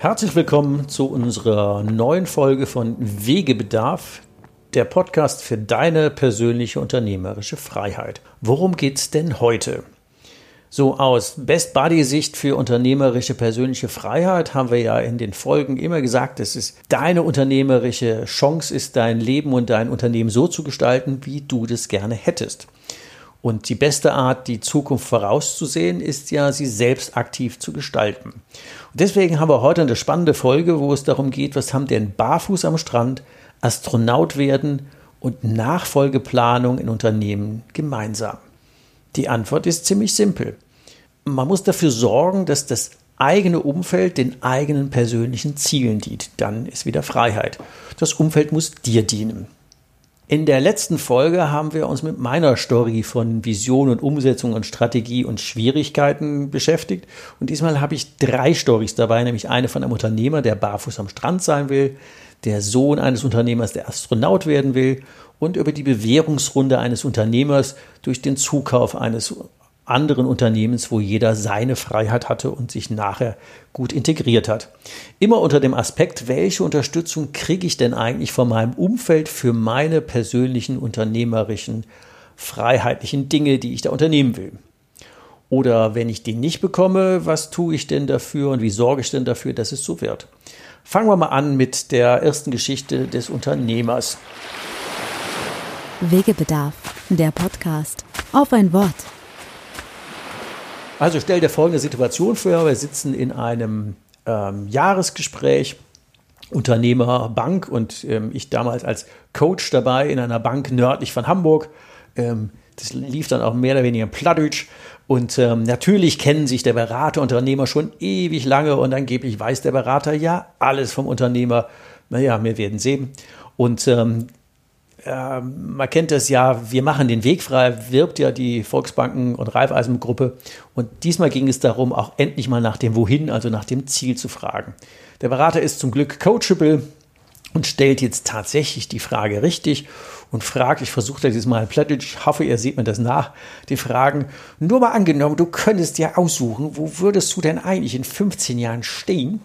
Herzlich willkommen zu unserer neuen Folge von Wegebedarf, der Podcast für deine persönliche unternehmerische Freiheit. Worum geht's denn heute? So aus Best Buddy Sicht für unternehmerische persönliche Freiheit haben wir ja in den Folgen immer gesagt, es deine unternehmerische Chance ist, dein Leben und dein Unternehmen so zu gestalten, wie du das gerne hättest. Und die beste Art, die Zukunft vorauszusehen, ist ja, sie selbst aktiv zu gestalten. Und deswegen haben wir heute eine spannende Folge, wo es darum geht, was haben denn Barfuß am Strand, Astronaut werden und Nachfolgeplanung in Unternehmen gemeinsam? Die Antwort ist ziemlich simpel. Man muss dafür sorgen, dass das eigene Umfeld den eigenen persönlichen Zielen dient. Dann ist wieder Freiheit. Das Umfeld muss dir dienen. In der letzten Folge haben wir uns mit meiner Story von Vision und Umsetzung und Strategie und Schwierigkeiten beschäftigt. Und diesmal habe ich drei Stories dabei, nämlich eine von einem Unternehmer, der barfuß am Strand sein will, der Sohn eines Unternehmers, der Astronaut werden will und über die Bewährungsrunde eines Unternehmers durch den Zukauf eines anderen Unternehmens, wo jeder seine Freiheit hatte und sich nachher gut integriert hat. Immer unter dem Aspekt, welche Unterstützung kriege ich denn eigentlich von meinem Umfeld für meine persönlichen unternehmerischen, freiheitlichen Dinge, die ich da unternehmen will. Oder wenn ich die nicht bekomme, was tue ich denn dafür und wie sorge ich denn dafür, dass es so wird? Fangen wir mal an mit der ersten Geschichte des Unternehmers. Wegebedarf, der Podcast. Auf ein Wort. Also stell dir folgende Situation vor. Wir sitzen in einem ähm, Jahresgespräch, Unternehmer, Bank und ähm, ich damals als Coach dabei in einer Bank nördlich von Hamburg. Ähm, das lief dann auch mehr oder weniger in Plattdeutsch. Und ähm, natürlich kennen sich der Berater, Unternehmer schon ewig lange und angeblich weiß der Berater ja alles vom Unternehmer. Naja, wir werden sehen. Und ähm, äh, man kennt das ja, wir machen den Weg frei, wirbt ja die Volksbanken- und Raiffeisen-Gruppe. Und diesmal ging es darum, auch endlich mal nach dem Wohin, also nach dem Ziel zu fragen. Der Berater ist zum Glück coachable und stellt jetzt tatsächlich die Frage richtig und fragt, ich versuche das jetzt mal plättisch, ich hoffe, ihr seht mir das nach, die Fragen, nur mal angenommen, du könntest ja aussuchen, wo würdest du denn eigentlich in 15 Jahren stehen?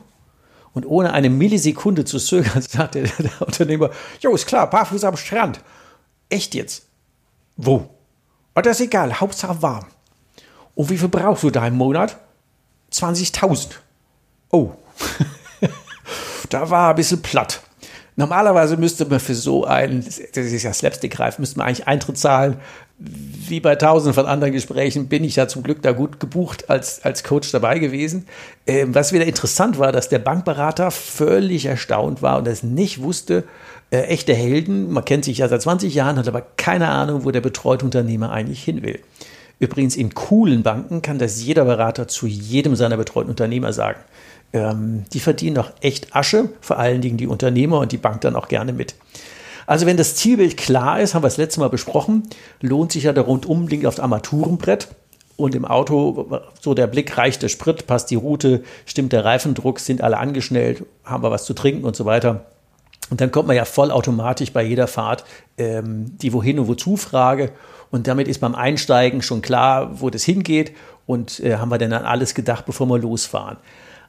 Und ohne eine Millisekunde zu zögern, sagt der, der Unternehmer, jo, ist klar, barfuß am Strand. Echt jetzt? Wo? Oh, das ist egal, Hauptsache warm. Und wie viel brauchst du da im Monat? 20.000. Oh, da war ein bisschen platt. Normalerweise müsste man für so ein, das ist ja Slapstick-reif, müsste man eigentlich Eintritt zahlen. Wie bei tausenden von anderen Gesprächen bin ich ja zum Glück da gut gebucht als, als Coach dabei gewesen. Ähm, was wieder interessant war, dass der Bankberater völlig erstaunt war und es nicht wusste, äh, echte Helden, man kennt sich ja seit 20 Jahren, hat aber keine Ahnung, wo der betreute Unternehmer eigentlich hin will. Übrigens in coolen Banken kann das jeder Berater zu jedem seiner betreuten Unternehmer sagen ähm, die verdienen doch echt Asche, vor allen Dingen die Unternehmer und die Bank dann auch gerne mit. Also wenn das Zielbild klar ist, haben wir das letzte Mal besprochen, lohnt sich ja der Rundumblick aufs Armaturenbrett und im Auto so der Blick, reicht der Sprit, passt die Route, stimmt der Reifendruck, sind alle angeschnellt, haben wir was zu trinken und so weiter. Und dann kommt man ja vollautomatisch bei jeder Fahrt ähm, die Wohin und Wozu Frage. Und damit ist beim Einsteigen schon klar, wo das hingeht. Und äh, haben wir denn an alles gedacht, bevor wir losfahren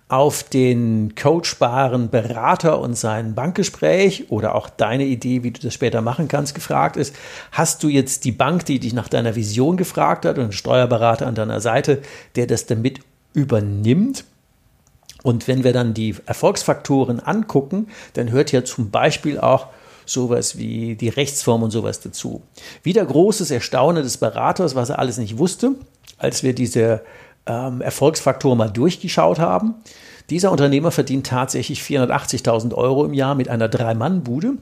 auf den coachbaren Berater und sein Bankgespräch oder auch deine Idee, wie du das später machen kannst, gefragt ist, hast du jetzt die Bank, die dich nach deiner Vision gefragt hat und einen Steuerberater an deiner Seite, der das damit übernimmt? Und wenn wir dann die Erfolgsfaktoren angucken, dann hört ja zum Beispiel auch sowas wie die Rechtsform und sowas dazu. Wieder großes Erstaunen des Beraters, was er alles nicht wusste, als wir diese ähm, Erfolgsfaktoren mal durchgeschaut haben. Dieser Unternehmer verdient tatsächlich 480.000 Euro im Jahr mit einer Drei-Mann-Bude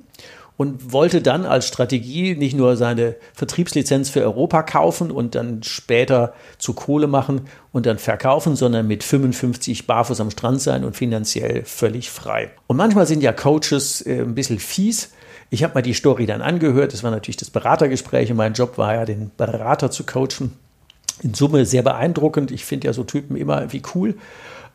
und wollte dann als Strategie nicht nur seine Vertriebslizenz für Europa kaufen und dann später zu Kohle machen und dann verkaufen, sondern mit 55 barfuß am Strand sein und finanziell völlig frei. Und manchmal sind ja Coaches äh, ein bisschen fies. Ich habe mal die Story dann angehört. Das war natürlich das Beratergespräch und mein Job war ja, den Berater zu coachen. In Summe sehr beeindruckend. Ich finde ja so Typen immer irgendwie cool.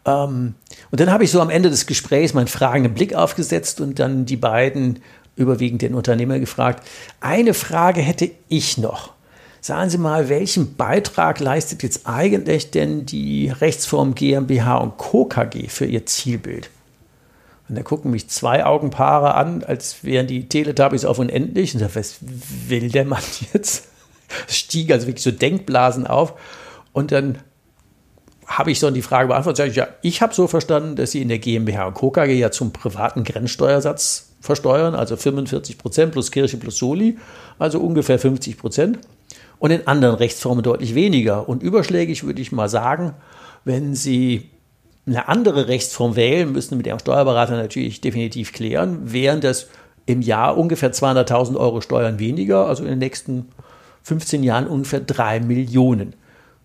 Ähm, und dann habe ich so am Ende des Gesprächs meinen fragenden Blick aufgesetzt und dann die beiden überwiegend den Unternehmer gefragt. Eine Frage hätte ich noch. Sagen Sie mal, welchen Beitrag leistet jetzt eigentlich denn die Rechtsform GmbH und Co. KG für Ihr Zielbild? Und da gucken mich zwei Augenpaare an, als wären die Teletubbies auf unendlich. Und da was will der Mann jetzt? Es stieg also wirklich so Denkblasen auf. Und dann habe ich so die Frage beantwortet. Ich, ja, ich habe so verstanden, dass Sie in der GmbH und Co. KG ja zum privaten Grenzsteuersatz versteuern, also 45 Prozent plus Kirche plus Soli, also ungefähr 50 Prozent. Und in anderen Rechtsformen deutlich weniger. Und überschlägig würde ich mal sagen, wenn Sie eine andere Rechtsform wählen, müssen mit Ihrem Steuerberater natürlich definitiv klären, wären das im Jahr ungefähr 200.000 Euro Steuern weniger, also in den nächsten 15 Jahren ungefähr 3 Millionen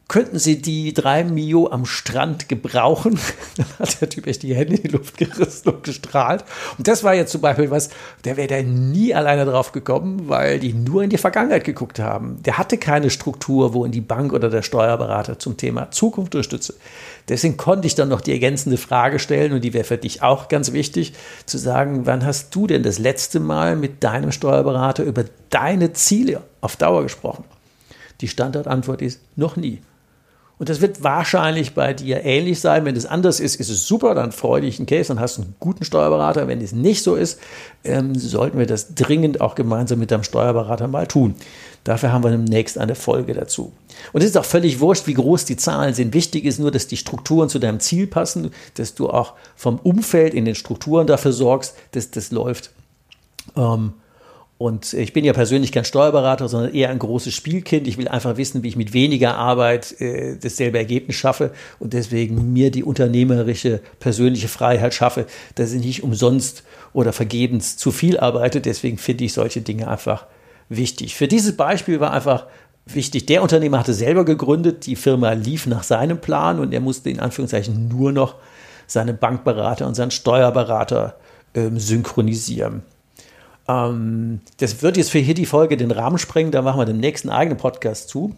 könnten Sie die drei Mio am Strand gebrauchen? Dann hat der Typ echt die Hände in die Luft gerissen und gestrahlt. Und das war jetzt zum Beispiel was, der wäre da nie alleine drauf gekommen, weil die nur in die Vergangenheit geguckt haben. Der hatte keine Struktur, wo in die Bank oder der Steuerberater zum Thema Zukunft unterstütze. Deswegen konnte ich dann noch die ergänzende Frage stellen und die wäre für dich auch ganz wichtig, zu sagen, wann hast du denn das letzte Mal mit deinem Steuerberater über deine Ziele auf Dauer gesprochen? Die Standardantwort ist noch nie. Und das wird wahrscheinlich bei dir ähnlich sein. Wenn es anders ist, ist es super, dann freu dich einen Case, dann hast du einen guten Steuerberater. Wenn es nicht so ist, ähm, sollten wir das dringend auch gemeinsam mit deinem Steuerberater mal tun. Dafür haben wir demnächst eine Folge dazu. Und es ist auch völlig wurscht, wie groß die Zahlen sind. Wichtig ist nur, dass die Strukturen zu deinem Ziel passen, dass du auch vom Umfeld in den Strukturen dafür sorgst, dass das läuft. Ähm, und ich bin ja persönlich kein Steuerberater, sondern eher ein großes Spielkind. Ich will einfach wissen, wie ich mit weniger Arbeit äh, dasselbe Ergebnis schaffe und deswegen mir die unternehmerische persönliche Freiheit schaffe, dass ich nicht umsonst oder vergebens zu viel arbeite. Deswegen finde ich solche Dinge einfach wichtig. Für dieses Beispiel war einfach wichtig, der Unternehmer hatte selber gegründet, die Firma lief nach seinem Plan und er musste in Anführungszeichen nur noch seine Bankberater und seinen Steuerberater ähm, synchronisieren. Ähm, das wird jetzt für hier die Folge den Rahmen sprengen, da machen wir den nächsten eigenen Podcast zu.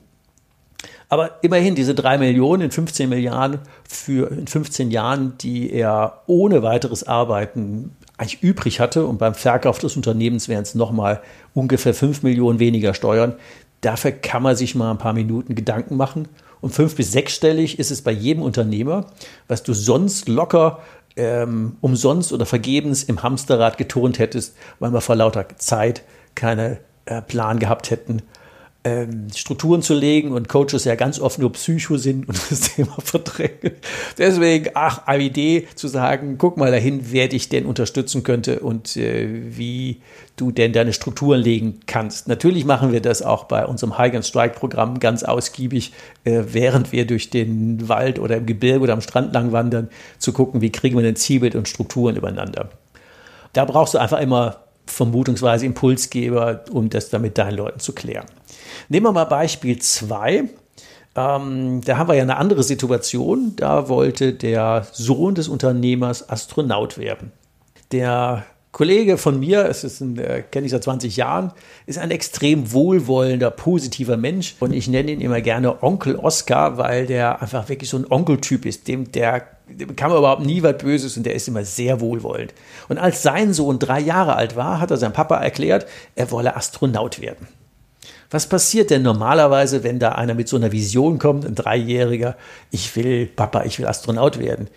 Aber immerhin diese drei Millionen in 15 Milliarden für in 15 Jahren, die er ohne weiteres Arbeiten eigentlich übrig hatte und beim Verkauf des Unternehmens wären es nochmal ungefähr 5 Millionen weniger Steuern. Dafür kann man sich mal ein paar Minuten Gedanken machen. Und fünf- bis sechsstellig ist es bei jedem Unternehmer, was du sonst locker ähm, umsonst oder vergebens im Hamsterrad geturnt hättest, weil wir vor lauter Zeit keinen äh, Plan gehabt hätten, ähm, Strukturen zu legen und Coaches ja ganz oft nur Psycho sind und das Thema verdrängen. Deswegen, ach, eine Idee zu sagen, guck mal dahin, wer dich denn unterstützen könnte und äh, wie du denn deine Strukturen legen kannst. Natürlich machen wir das auch bei unserem High and Strike Programm ganz ausgiebig, äh, während wir durch den Wald oder im Gebirge oder am Strand lang wandern, zu gucken, wie kriegen wir denn Zielbild und Strukturen übereinander. Da brauchst du einfach immer vermutungsweise Impulsgeber, um das dann mit deinen Leuten zu klären. Nehmen wir mal Beispiel 2. Ähm, da haben wir ja eine andere Situation. Da wollte der Sohn des Unternehmers Astronaut werden. Der Kollege von mir, es ist ein, äh, kenne ich seit 20 Jahren, ist ein extrem wohlwollender, positiver Mensch. Und ich nenne ihn immer gerne Onkel Oscar, weil der einfach wirklich so ein Onkeltyp ist. Dem, der dem kann man überhaupt nie was Böses und der ist immer sehr wohlwollend. Und als sein Sohn drei Jahre alt war, hat er seinem Papa erklärt, er wolle Astronaut werden. Was passiert denn normalerweise, wenn da einer mit so einer Vision kommt, ein Dreijähriger, ich will, Papa, ich will Astronaut werden?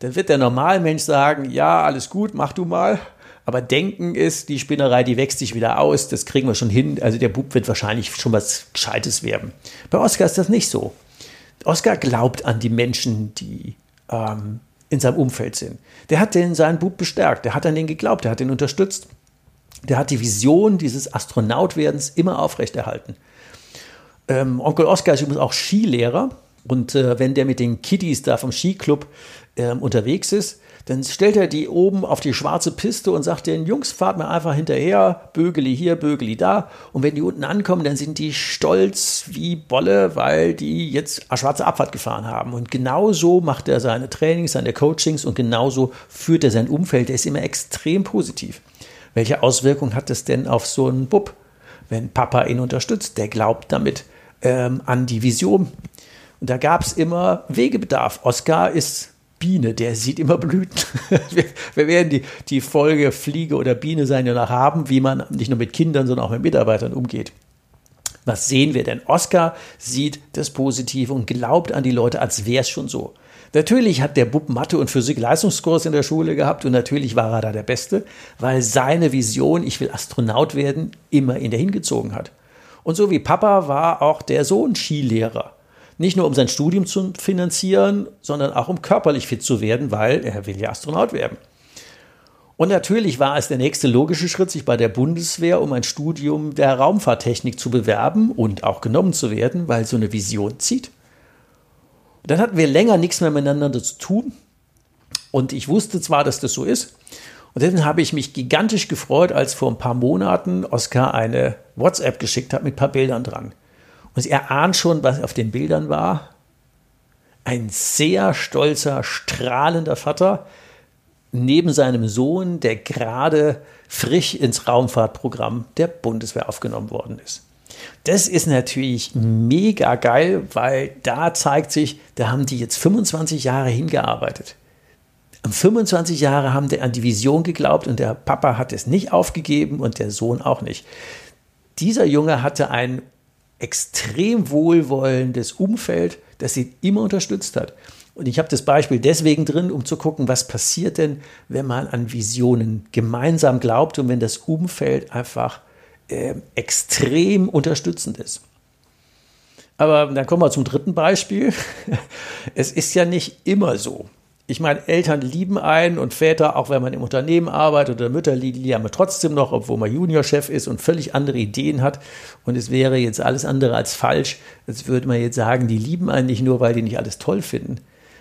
Dann wird der Normalmensch sagen, ja, alles gut, mach du mal. Aber Denken ist, die Spinnerei, die wächst sich wieder aus, das kriegen wir schon hin. Also der Bub wird wahrscheinlich schon was Gescheites werden. Bei Oscar ist das nicht so. Oscar glaubt an die Menschen, die ähm, in seinem Umfeld sind. Der hat den seinen Bub bestärkt, der hat an den geglaubt, der hat ihn unterstützt. Der hat die Vision dieses Astronautwerdens immer aufrechterhalten. Ähm, Onkel Oskar ist übrigens auch Skilehrer und äh, wenn der mit den Kiddies da vom Skiclub äh, unterwegs ist, dann stellt er die oben auf die schwarze Piste und sagt den Jungs, fahrt mir einfach hinterher, Bögeli hier, Bögeli da. Und wenn die unten ankommen, dann sind die stolz wie Bolle, weil die jetzt eine schwarze Abfahrt gefahren haben. Und genauso macht er seine Trainings, seine Coachings und genauso führt er sein Umfeld. Der ist immer extrem positiv. Welche Auswirkung hat das denn auf so einen Bub, wenn Papa ihn unterstützt? Der glaubt damit ähm, an die Vision. Und da gab es immer Wegebedarf. Oscar ist Biene, der sieht immer Blüten. wir, werden die, die Folge Fliege oder Biene sein ja noch haben, wie man nicht nur mit Kindern, sondern auch mit Mitarbeitern umgeht. Was sehen wir denn? Oscar sieht das Positive und glaubt an die Leute, als wäre es schon so. Natürlich hat der Bub Mathe und Physik Leistungskurs in der Schule gehabt und natürlich war er da der Beste, weil seine Vision, ich will Astronaut werden, immer in der hingezogen hat. Und so wie Papa war auch der Sohn Skilehrer. Nicht nur um sein Studium zu finanzieren, sondern auch um körperlich fit zu werden, weil er will ja Astronaut werden. Und natürlich war es der nächste logische Schritt, sich bei der Bundeswehr um ein Studium der Raumfahrttechnik zu bewerben und auch genommen zu werden, weil so eine Vision zieht. Dann hatten wir länger nichts mehr miteinander zu tun. Und ich wusste zwar, dass das so ist. Und dann habe ich mich gigantisch gefreut, als vor ein paar Monaten Oskar eine WhatsApp geschickt hat mit ein paar Bildern dran. Und er ahnt schon, was auf den Bildern war. Ein sehr stolzer, strahlender Vater neben seinem Sohn, der gerade frisch ins Raumfahrtprogramm der Bundeswehr aufgenommen worden ist. Das ist natürlich mega geil, weil da zeigt sich, da haben die jetzt 25 Jahre hingearbeitet. 25 Jahre haben die an die Vision geglaubt und der Papa hat es nicht aufgegeben und der Sohn auch nicht. Dieser Junge hatte ein extrem wohlwollendes Umfeld, das ihn immer unterstützt hat. Und ich habe das Beispiel deswegen drin, um zu gucken, was passiert denn, wenn man an Visionen gemeinsam glaubt und wenn das Umfeld einfach äh, extrem unterstützend ist. Aber dann kommen wir zum dritten Beispiel. Es ist ja nicht immer so ich meine, Eltern lieben einen und Väter, auch wenn man im Unternehmen arbeitet oder Mütter lieben man trotzdem noch, obwohl man Juniorchef ist und völlig andere Ideen hat. Und es wäre jetzt alles andere als falsch. Als würde man jetzt sagen, die lieben einen nicht nur, weil die nicht alles toll finden.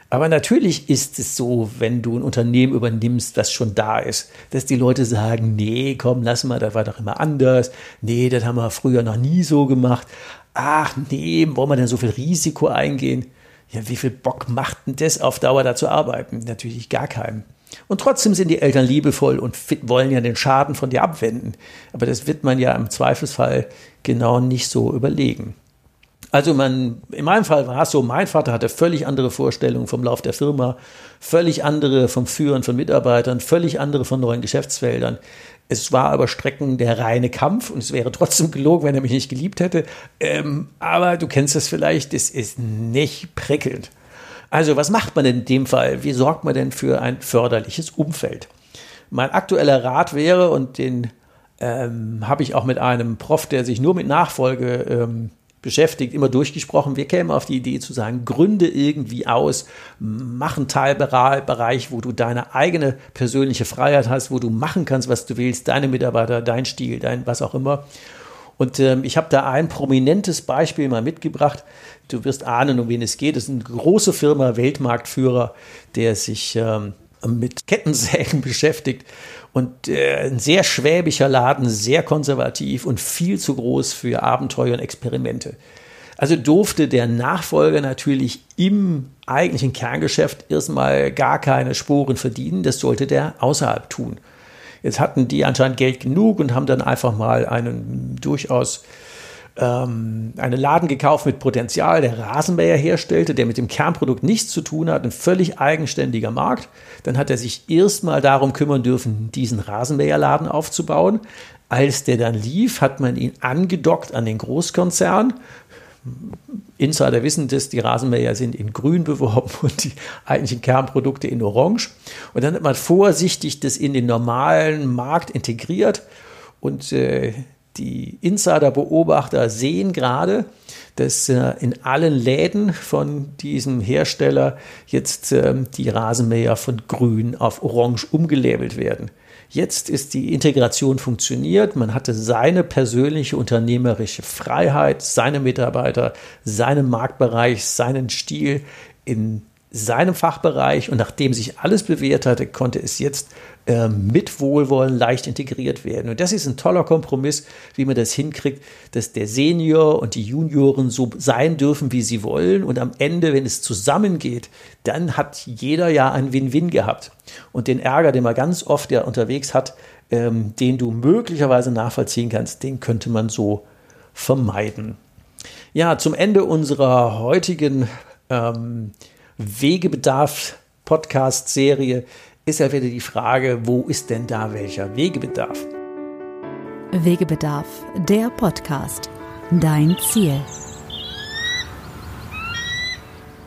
Aber natürlich ist es so, wenn du ein Unternehmen übernimmst, das schon da ist, dass die Leute sagen, nee, komm, lass mal, das war doch immer anders. Nee, das haben wir früher noch nie so gemacht. Ach nee, wollen wir denn so viel Risiko eingehen? ja, wie viel Bock macht denn das auf Dauer da zu arbeiten? Natürlich gar keinen. Und trotzdem sind die Eltern liebevoll und wollen ja den Schaden von dir abwenden. Aber das wird man ja im Zweifelsfall genau nicht so überlegen. Also man, in meinem Fall war es so, mein Vater hatte völlig andere Vorstellungen vom Lauf der Firma, völlig andere vom Führen von Mitarbeitern, völlig andere von neuen Geschäftsfeldern. Es war aber Strecken der reine Kampf und es wäre trotzdem gelogen, wenn er mich nicht geliebt hätte. Ähm, aber du kennst das vielleicht, es ist nicht prickelnd. Also was macht man denn in dem Fall? Wie sorgt man denn für ein förderliches Umfeld? Mein aktueller Rat wäre, und den ähm, habe ich auch mit einem Prof, der sich nur mit Nachfolge ähm, beschäftigt, immer durchgesprochen. Wir kämen auf die Idee zu sagen, gründe irgendwie aus, mach einen Teilbereich, wo du deine eigene persönliche Freiheit hast, wo du machen kannst, was du willst, deine Mitarbeiter, dein Stil, dein was auch immer. Und ähm, ich habe da ein prominentes Beispiel mal mitgebracht. Du wirst ahnen, um wen es geht. Es ist eine große Firma, Weltmarktführer, der sich ähm, mit Kettensägen beschäftigt und äh, ein sehr schwäbischer Laden, sehr konservativ und viel zu groß für Abenteuer und Experimente. Also durfte der Nachfolger natürlich im eigentlichen Kerngeschäft erstmal gar keine Spuren verdienen. Das sollte der außerhalb tun. Jetzt hatten die anscheinend Geld genug und haben dann einfach mal einen durchaus ähm, einen Laden gekauft mit Potenzial, der Rasenmäher herstellte, der mit dem Kernprodukt nichts zu tun hat, ein völlig eigenständiger Markt. Dann hat er sich erstmal darum kümmern dürfen, diesen Rasenmäherladen aufzubauen. Als der dann lief, hat man ihn angedockt an den Großkonzern. Insider wissen das, die Rasenmäher sind in grün beworben und die eigentlichen Kernprodukte in orange. Und dann hat man vorsichtig das in den normalen Markt integriert und äh, die Insider-Beobachter sehen gerade, dass äh, in allen Läden von diesem Hersteller jetzt äh, die Rasenmäher von grün auf orange umgelabelt werden. Jetzt ist die Integration funktioniert. Man hatte seine persönliche unternehmerische Freiheit, seine Mitarbeiter, seinen Marktbereich, seinen Stil in seinem Fachbereich und nachdem sich alles bewährt hatte, konnte es jetzt äh, mit Wohlwollen leicht integriert werden. Und das ist ein toller Kompromiss, wie man das hinkriegt, dass der Senior und die Junioren so sein dürfen, wie sie wollen. Und am Ende, wenn es zusammengeht, dann hat jeder ja ein Win-Win gehabt. Und den Ärger, den man ganz oft ja unterwegs hat, ähm, den du möglicherweise nachvollziehen kannst, den könnte man so vermeiden. Ja, zum Ende unserer heutigen ähm, Wegebedarf-Podcast-Serie ist ja wieder die Frage, wo ist denn da welcher Wegebedarf? Wegebedarf, der Podcast. Dein Ziel.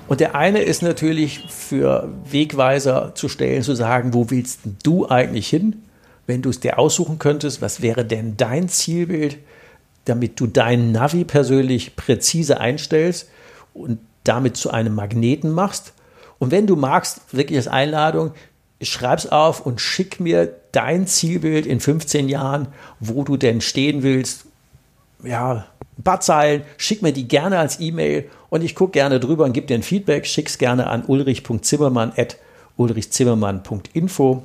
Und der eine ist natürlich für Wegweiser zu stellen, zu sagen, wo willst du eigentlich hin? Wenn du es dir aussuchen könntest, was wäre denn dein Zielbild, damit du deinen Navi persönlich präzise einstellst und damit zu einem Magneten machst. Und wenn du magst, wirklich als Einladung, schreib's auf und schick mir dein Zielbild in 15 Jahren, wo du denn stehen willst. Ja, ein paar Zeilen, schick mir die gerne als E-Mail und ich gucke gerne drüber und gebe dir ein Feedback. Schick's gerne an ulrich.zimmermann.ulrichzimmermann.info.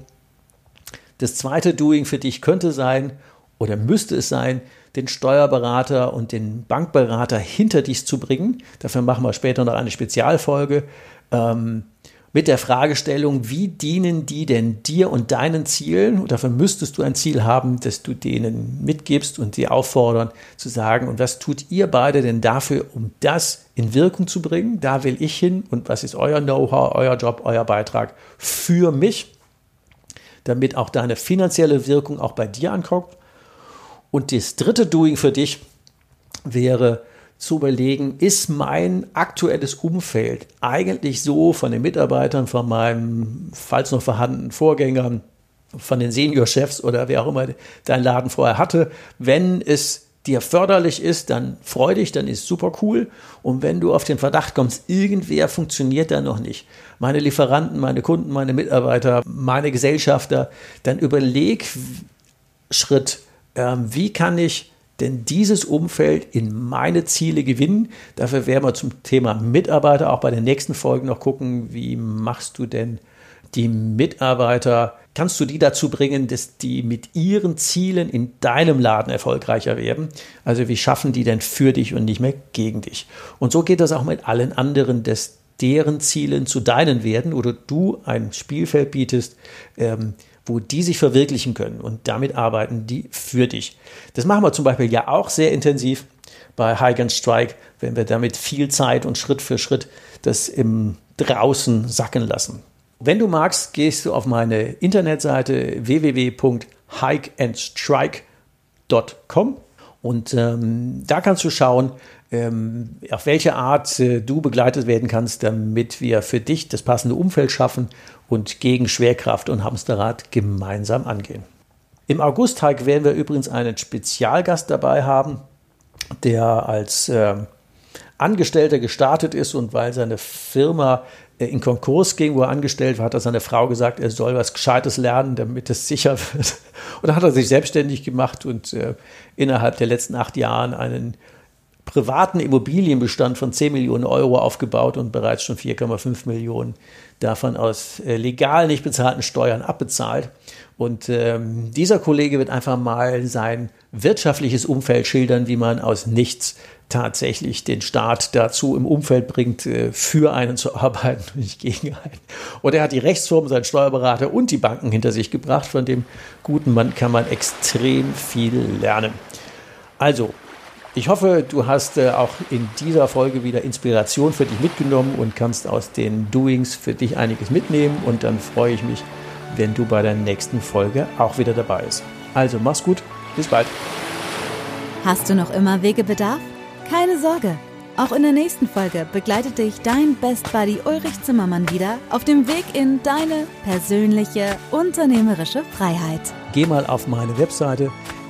Das zweite Doing für dich könnte sein oder müsste es sein, den Steuerberater und den Bankberater hinter dich zu bringen. Dafür machen wir später noch eine Spezialfolge ähm, mit der Fragestellung, wie dienen die denn dir und deinen Zielen? Und dafür müsstest du ein Ziel haben, das du denen mitgibst und sie auffordern zu sagen, und was tut ihr beide denn dafür, um das in Wirkung zu bringen? Da will ich hin und was ist euer Know-how, euer Job, euer Beitrag für mich? damit auch deine finanzielle Wirkung auch bei dir ankommt. Und das dritte Doing für dich wäre zu überlegen, ist mein aktuelles Umfeld eigentlich so von den Mitarbeitern, von meinem, falls noch vorhandenen Vorgängern, von den Seniorchefs oder wer auch immer dein Laden vorher hatte, wenn es dir förderlich ist, dann freu dich, dann ist super cool. Und wenn du auf den Verdacht kommst, irgendwer funktioniert da noch nicht, meine Lieferanten, meine Kunden, meine Mitarbeiter, meine Gesellschafter, dann überleg Schritt wie kann ich denn dieses Umfeld in meine Ziele gewinnen? Dafür werden wir zum Thema Mitarbeiter auch bei den nächsten Folgen noch gucken, wie machst du denn die Mitarbeiter, kannst du die dazu bringen, dass die mit ihren Zielen in deinem Laden erfolgreicher werden? Also wie schaffen die denn für dich und nicht mehr gegen dich? Und so geht das auch mit allen anderen, dass deren Zielen zu deinen werden oder du ein Spielfeld bietest, ähm, wo die sich verwirklichen können und damit arbeiten die für dich. Das machen wir zum Beispiel ja auch sehr intensiv bei High Gun Strike, wenn wir damit viel Zeit und Schritt für Schritt das im draußen sacken lassen. Wenn du magst, gehst du auf meine Internetseite www.hikeandstrike.com und ähm, da kannst du schauen, ähm, auf welche Art äh, du begleitet werden kannst, damit wir für dich das passende Umfeld schaffen und gegen Schwerkraft und Hamsterrad gemeinsam angehen. Im August, Heik, werden wir übrigens einen Spezialgast dabei haben, der als äh, Angestellter gestartet ist und weil seine Firma äh, in Konkurs ging, wo er angestellt war, hat er seine Frau gesagt, er soll was Gescheites lernen, damit es sicher wird. Und dann hat er sich selbstständig gemacht und äh, innerhalb der letzten acht Jahren einen privaten Immobilienbestand von 10 Millionen Euro aufgebaut und bereits schon 4,5 Millionen davon aus äh, legal nicht bezahlten Steuern abbezahlt. Und ähm, dieser Kollege wird einfach mal sein wirtschaftliches Umfeld schildern, wie man aus nichts tatsächlich den Staat dazu im Umfeld bringt, äh, für einen zu arbeiten und nicht gegen einen. Und er hat die Rechtsform, seinen Steuerberater und die Banken hinter sich gebracht. Von dem guten Mann kann man extrem viel lernen. Also, ich hoffe, du hast äh, auch in dieser Folge wieder Inspiration für dich mitgenommen und kannst aus den Doings für dich einiges mitnehmen. Und dann freue ich mich, wenn du bei der nächsten Folge auch wieder dabei bist. Also mach's gut, bis bald. Hast du noch immer Wegebedarf? Keine Sorge. Auch in der nächsten Folge begleitet dich dein Best Buddy Ulrich Zimmermann wieder auf dem Weg in deine persönliche unternehmerische Freiheit. Geh mal auf meine Webseite